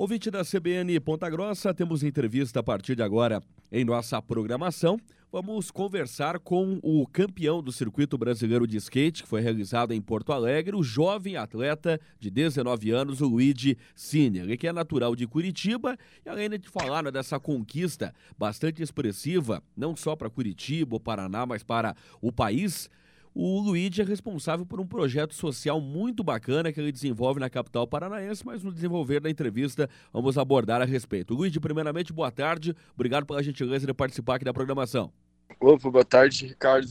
Ouvinte da CBN Ponta Grossa, temos entrevista a partir de agora em nossa programação. Vamos conversar com o campeão do Circuito Brasileiro de Skate, que foi realizado em Porto Alegre, o jovem atleta de 19 anos, o Luigi Sinner, ele que é natural de Curitiba, e além de falar né, dessa conquista bastante expressiva, não só para Curitiba ou Paraná, mas para o país, o Luigi é responsável por um projeto social muito bacana que ele desenvolve na capital paranaense, mas no desenvolver da entrevista vamos abordar a respeito. Luigi, primeiramente, boa tarde. Obrigado pela gentileza de participar aqui da programação. Opa, boa tarde, Ricardo.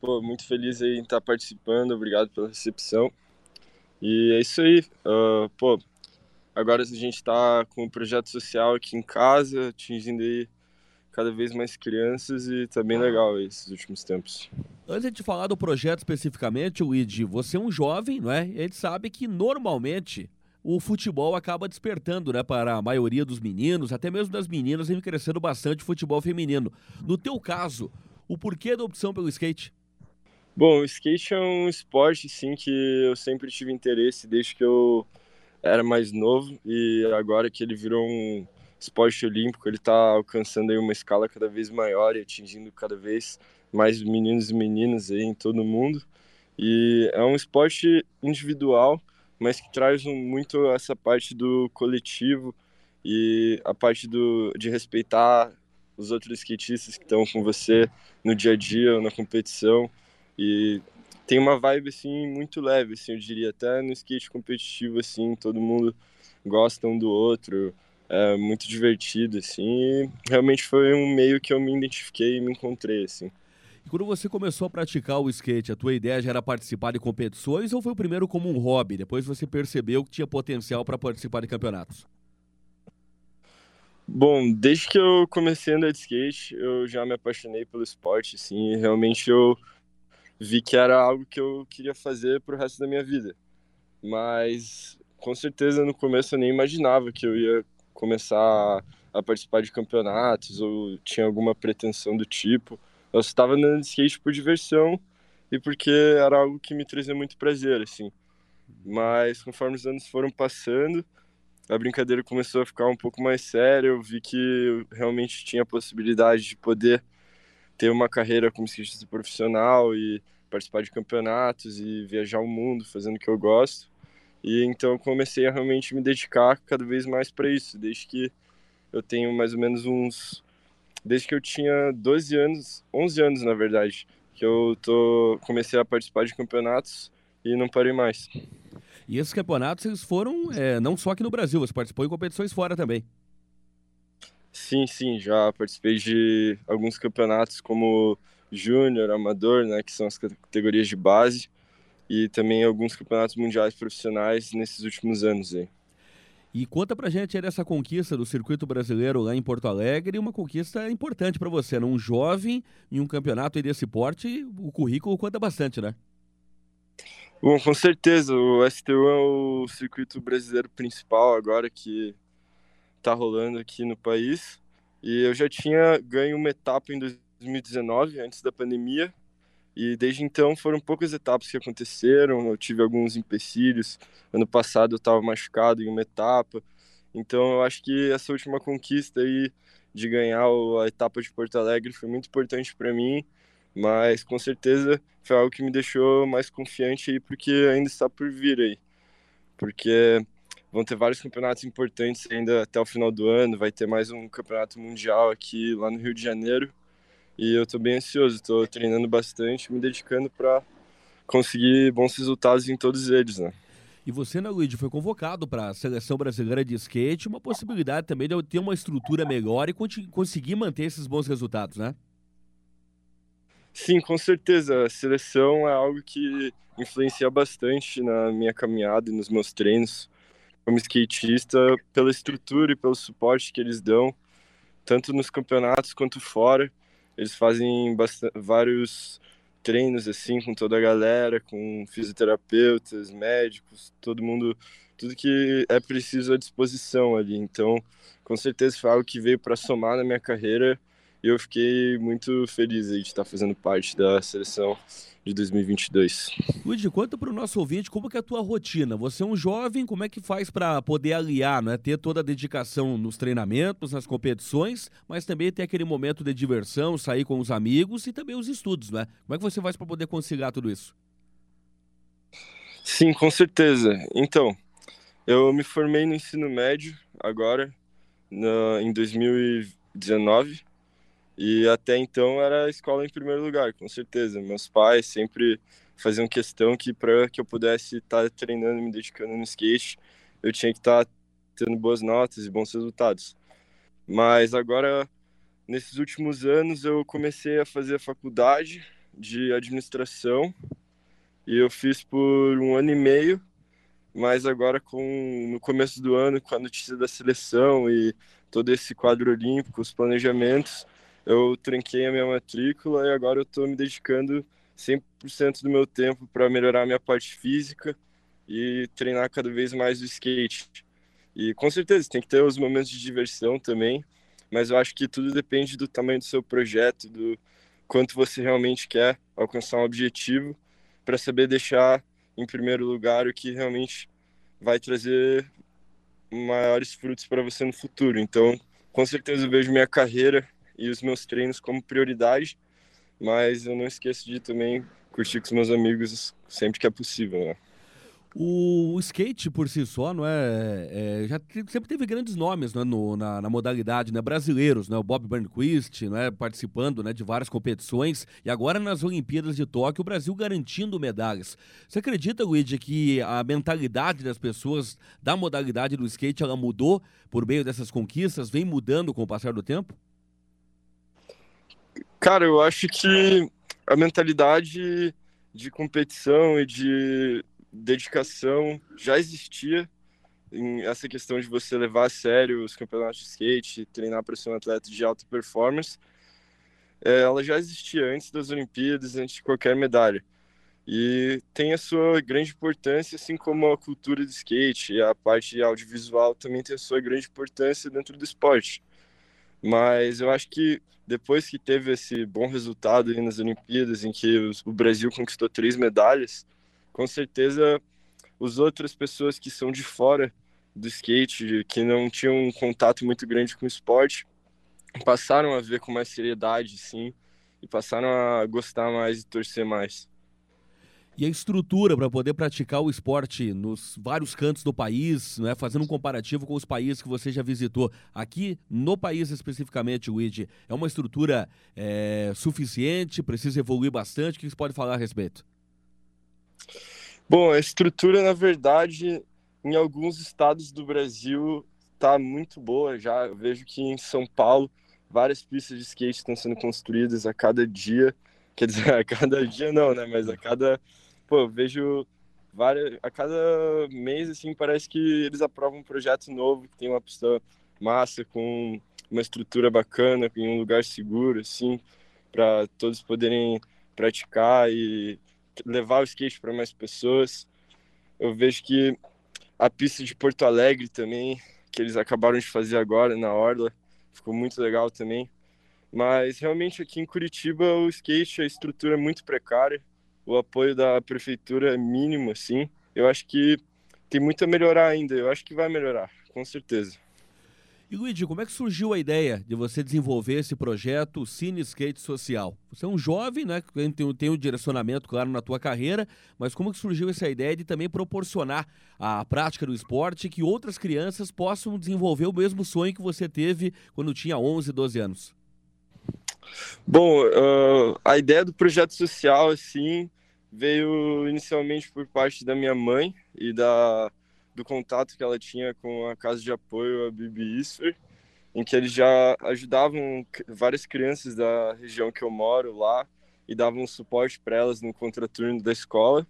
Pô, muito feliz em estar participando, obrigado pela recepção. E é isso aí. Uh, pô, agora a gente está com um projeto social aqui em casa, atingindo aí cada vez mais crianças e tá bem legal esses últimos tempos. Antes de falar do projeto especificamente, Luigi, você é um jovem, não é? A gente sabe que normalmente o futebol acaba despertando, né, para a maioria dos meninos, até mesmo das meninas, vem crescendo bastante o futebol feminino. No teu caso, o porquê da opção pelo skate? Bom, o skate é um esporte, sim, que eu sempre tive interesse desde que eu era mais novo e agora que ele virou um esporte olímpico, ele está alcançando aí uma escala cada vez maior e atingindo cada vez mais meninos e meninas aí em todo mundo. E é um esporte individual, mas que traz muito essa parte do coletivo e a parte do, de respeitar os outros skatistas que estão com você no dia a dia na competição. E tem uma vibe assim muito leve, assim, eu diria, até no skate competitivo assim, todo mundo gosta um do outro é, muito divertido, assim, e realmente foi um meio que eu me identifiquei e me encontrei, assim. Quando você começou a praticar o skate, a tua ideia já era participar de competições ou foi o primeiro como um hobby? Depois você percebeu que tinha potencial para participar de campeonatos? Bom, desde que eu comecei a andar de skate, eu já me apaixonei pelo esporte, assim, e realmente eu vi que era algo que eu queria fazer pro resto da minha vida. Mas com certeza no começo eu nem imaginava que eu ia começar a participar de campeonatos ou tinha alguma pretensão do tipo. Eu estava andando de skate por diversão e porque era algo que me trazia muito prazer, assim. Mas conforme os anos foram passando, a brincadeira começou a ficar um pouco mais séria. Eu vi que eu realmente tinha a possibilidade de poder ter uma carreira como skatista profissional e participar de campeonatos e viajar o mundo fazendo o que eu gosto. E então comecei a realmente me dedicar cada vez mais para isso, desde que eu tenho mais ou menos uns desde que eu tinha 12 anos, 11 anos na verdade, que eu tô comecei a participar de campeonatos e não parei mais. E esses campeonatos eles foram é, não só aqui no Brasil, você participou em competições fora também. Sim, sim, já participei de alguns campeonatos como júnior, amador, né, que são as categorias de base e também alguns campeonatos mundiais profissionais nesses últimos anos aí. E conta pra gente aí dessa conquista do circuito brasileiro lá em Porto Alegre, uma conquista importante para você, né? Um jovem em um campeonato desse porte, o currículo conta bastante, né? Bom, com certeza, o STU é o circuito brasileiro principal agora que tá rolando aqui no país. E eu já tinha ganho uma etapa em 2019, antes da pandemia, e desde então foram poucas etapas que aconteceram. Eu tive alguns empecilhos. Ano passado eu estava machucado em uma etapa. Então eu acho que essa última conquista aí de ganhar a etapa de Porto Alegre foi muito importante para mim, mas com certeza foi algo que me deixou mais confiante aí porque ainda está por vir aí. Porque vão ter vários campeonatos importantes ainda até o final do ano, vai ter mais um campeonato mundial aqui lá no Rio de Janeiro e eu estou bem ansioso, estou treinando bastante, me dedicando para conseguir bons resultados em todos eles, né? E você, né, Luigi, foi convocado para a seleção brasileira de skate, uma possibilidade também de eu ter uma estrutura melhor e conseguir manter esses bons resultados, né? Sim, com certeza. A seleção é algo que influencia bastante na minha caminhada e nos meus treinos como skatista, pela estrutura e pelo suporte que eles dão, tanto nos campeonatos quanto fora. Eles fazem vários treinos assim com toda a galera, com fisioterapeutas, médicos, todo mundo, tudo que é preciso à disposição ali. Então, com certeza foi algo que veio para somar na minha carreira e eu fiquei muito feliz de estar fazendo parte da seleção de 2022. Luiz, conta para o nosso ouvinte como que é a tua rotina. Você é um jovem, como é que faz para poder aliar, né? ter toda a dedicação nos treinamentos, nas competições, mas também ter aquele momento de diversão, sair com os amigos e também os estudos, né? Como é que você faz para poder conciliar tudo isso? Sim, com certeza. Então, eu me formei no ensino médio agora, na, em 2019, e até então era a escola em primeiro lugar, com certeza. Meus pais sempre faziam questão que para que eu pudesse estar tá treinando, me dedicando no skate, eu tinha que estar tá tendo boas notas e bons resultados. Mas agora, nesses últimos anos, eu comecei a fazer a faculdade de administração e eu fiz por um ano e meio, mas agora com no começo do ano, com a notícia da seleção e todo esse quadro olímpico, os planejamentos, eu tranquei a minha matrícula e agora eu estou me dedicando 100% do meu tempo para melhorar a minha parte física e treinar cada vez mais o skate. E com certeza tem que ter os momentos de diversão também, mas eu acho que tudo depende do tamanho do seu projeto, do quanto você realmente quer alcançar um objetivo para saber deixar em primeiro lugar o que realmente vai trazer maiores frutos para você no futuro. Então, com certeza eu vejo minha carreira e os meus treinos como prioridade, mas eu não esqueço de também curtir com os meus amigos sempre que é possível, né? O, skate por si só, não é, é já sempre teve grandes nomes né, no, na, na, modalidade, né, brasileiros, né, o Bob Burnquist, né, participando né, de várias competições e agora nas Olimpíadas de Tóquio o Brasil garantindo medalhas. Você acredita, Luigi, que a mentalidade das pessoas da modalidade do skate ela mudou por meio dessas conquistas, vem mudando com o passar do tempo? Cara, eu acho que a mentalidade de competição e de dedicação já existia em essa questão de você levar a sério os campeonatos de skate, treinar para ser um atleta de alta performance, é, ela já existia antes das Olimpíadas, antes de qualquer medalha. E tem a sua grande importância, assim como a cultura do skate e a parte audiovisual também tem a sua grande importância dentro do esporte. Mas eu acho que depois que teve esse bom resultado nas Olimpíadas, em que o Brasil conquistou três medalhas, com certeza as outras pessoas que são de fora do skate, que não tinham um contato muito grande com o esporte, passaram a ver com mais seriedade, sim, e passaram a gostar mais e torcer mais. E a estrutura para poder praticar o esporte nos vários cantos do país, né, fazendo um comparativo com os países que você já visitou, aqui no país especificamente, Luigi, é uma estrutura é, suficiente? Precisa evoluir bastante? O que você pode falar a respeito? Bom, a estrutura, na verdade, em alguns estados do Brasil está muito boa já. Eu vejo que em São Paulo várias pistas de skate estão sendo construídas a cada dia. Quer dizer, a cada dia não, né? Mas a cada. Pô, vejo várias. A cada mês, assim, parece que eles aprovam um projeto novo que tem uma pista massa, com uma estrutura bacana, em um lugar seguro, assim, para todos poderem praticar e levar o skate para mais pessoas. Eu vejo que a pista de Porto Alegre também, que eles acabaram de fazer agora na Orla, ficou muito legal também. Mas realmente aqui em Curitiba o skate, a estrutura é muito precária, o apoio da prefeitura é mínimo, assim. Eu acho que tem muito a melhorar ainda, eu acho que vai melhorar, com certeza. E Luigi, como é que surgiu a ideia de você desenvolver esse projeto Cine Skate Social? Você é um jovem, né, que tem, tem um direcionamento claro na tua carreira, mas como que surgiu essa ideia de também proporcionar a prática do esporte que outras crianças possam desenvolver o mesmo sonho que você teve quando tinha 11, 12 anos? Bom, uh, a ideia do projeto social, assim, veio inicialmente por parte da minha mãe e da do contato que ela tinha com a casa de apoio, a Bibi Isfer, em que eles já ajudavam várias crianças da região que eu moro lá e davam suporte para elas no contraturno da escola.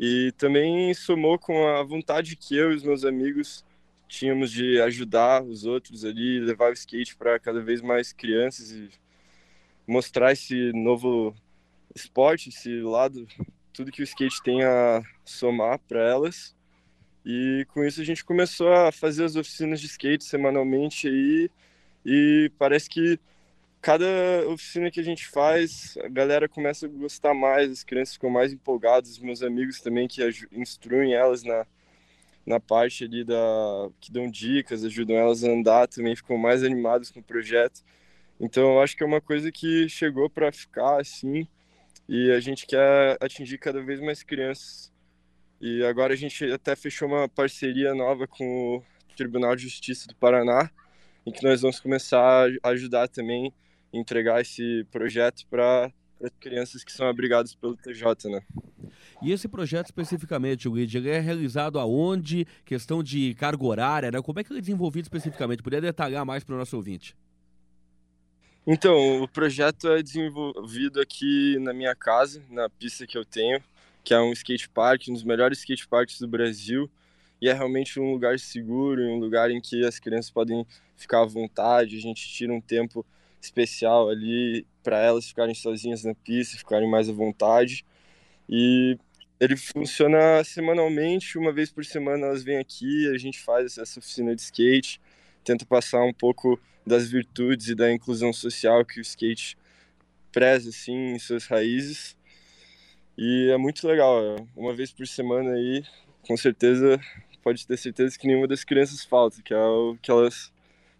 E também somou com a vontade que eu e os meus amigos tínhamos de ajudar os outros ali, levar o skate para cada vez mais crianças e mostrar esse novo esporte, esse lado, tudo que o skate tem a somar para elas. E com isso a gente começou a fazer as oficinas de skate semanalmente aí e parece que cada oficina que a gente faz, a galera começa a gostar mais, as crianças ficam mais empolgadas, os meus amigos também que instruem elas na, na parte ali da que dão dicas, ajudam elas a andar, também ficam mais animados com o projeto. Então eu acho que é uma coisa que chegou para ficar assim, e a gente quer atingir cada vez mais crianças. E agora a gente até fechou uma parceria nova com o Tribunal de Justiça do Paraná, em que nós vamos começar a ajudar também entregar esse projeto para as crianças que são abrigadas pelo TJ, né? E esse projeto especificamente, Luigi, ele é realizado aonde? Questão de carga horária, né? Como é que ele é desenvolvido especificamente? Poderia detalhar mais para o nosso ouvinte? Então, o projeto é desenvolvido aqui na minha casa, na pista que eu tenho, que é um skate park, um dos melhores skate parks do Brasil. E é realmente um lugar seguro, um lugar em que as crianças podem ficar à vontade. A gente tira um tempo especial ali para elas ficarem sozinhas na pista, ficarem mais à vontade. E ele funciona semanalmente, uma vez por semana elas vêm aqui, a gente faz essa oficina de skate, tenta passar um pouco das virtudes e da inclusão social que o skate preza assim em suas raízes. E é muito legal, é uma vez por semana aí, com certeza pode ter certeza que nenhuma das crianças falta, que é o que elas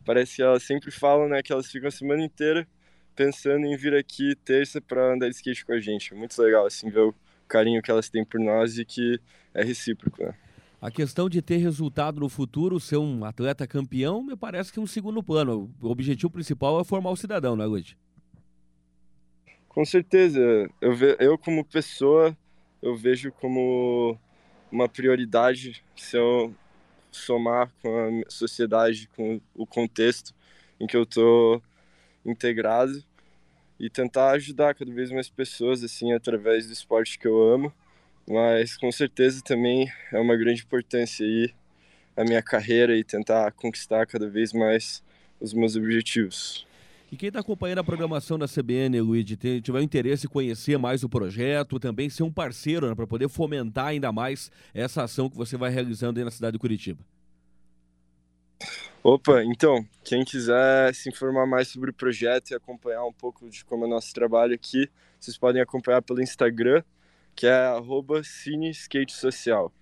parece que elas sempre falam, né, que elas ficam a semana inteira pensando em vir aqui terça para andar de skate com a gente. É muito legal assim ver o carinho que elas têm por nós e que é recíproco, né? A questão de ter resultado no futuro, ser um atleta campeão, me parece que é um segundo plano. O objetivo principal é formar o cidadão, né, Luiz? Com certeza. Eu, ve eu como pessoa, eu vejo como uma prioridade se eu somar com a sociedade, com o contexto em que eu tô integrado e tentar ajudar cada vez mais pessoas assim através do esporte que eu amo. Mas com certeza também é uma grande importância aí a minha carreira e tentar conquistar cada vez mais os meus objetivos. E quem está acompanhando a programação da CBN, Luigi, tiver interesse em conhecer mais o projeto, também ser um parceiro né, para poder fomentar ainda mais essa ação que você vai realizando aí na cidade de Curitiba. Opa, então, quem quiser se informar mais sobre o projeto e acompanhar um pouco de como é o nosso trabalho aqui, vocês podem acompanhar pelo Instagram, que é @cineskatesocial.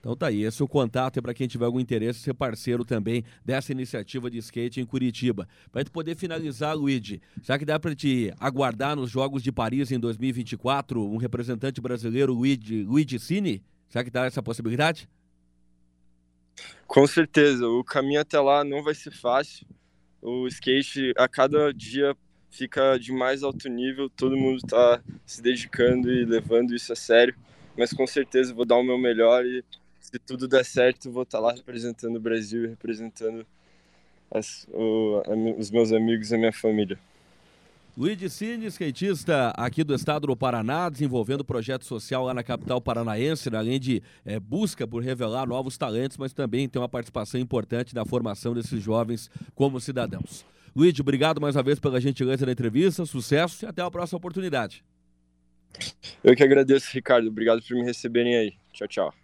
Então tá aí, esse é o contato é para quem tiver algum interesse ser parceiro também dessa iniciativa de skate em Curitiba. Para gente poder finalizar, Luigi, será que dá para te aguardar nos Jogos de Paris em 2024 um representante brasileiro, Luigi, Luigi Cine? Será que dá essa possibilidade? Com certeza, o caminho até lá não vai ser fácil. O skate a cada dia fica de mais alto nível, todo mundo está se dedicando e levando isso a sério, mas com certeza vou dar o meu melhor e se tudo der certo, vou estar tá lá representando o Brasil, representando as, o, os meus amigos e a minha família. Luiz Cine, skatista aqui do estado do Paraná, desenvolvendo projeto social lá na capital paranaense, né? além de é, busca por revelar novos talentos, mas também tem uma participação importante na formação desses jovens como cidadãos. Luiz, obrigado mais uma vez pela gentileza da entrevista, sucesso e até a próxima oportunidade. Eu que agradeço, Ricardo. Obrigado por me receberem aí. Tchau, tchau.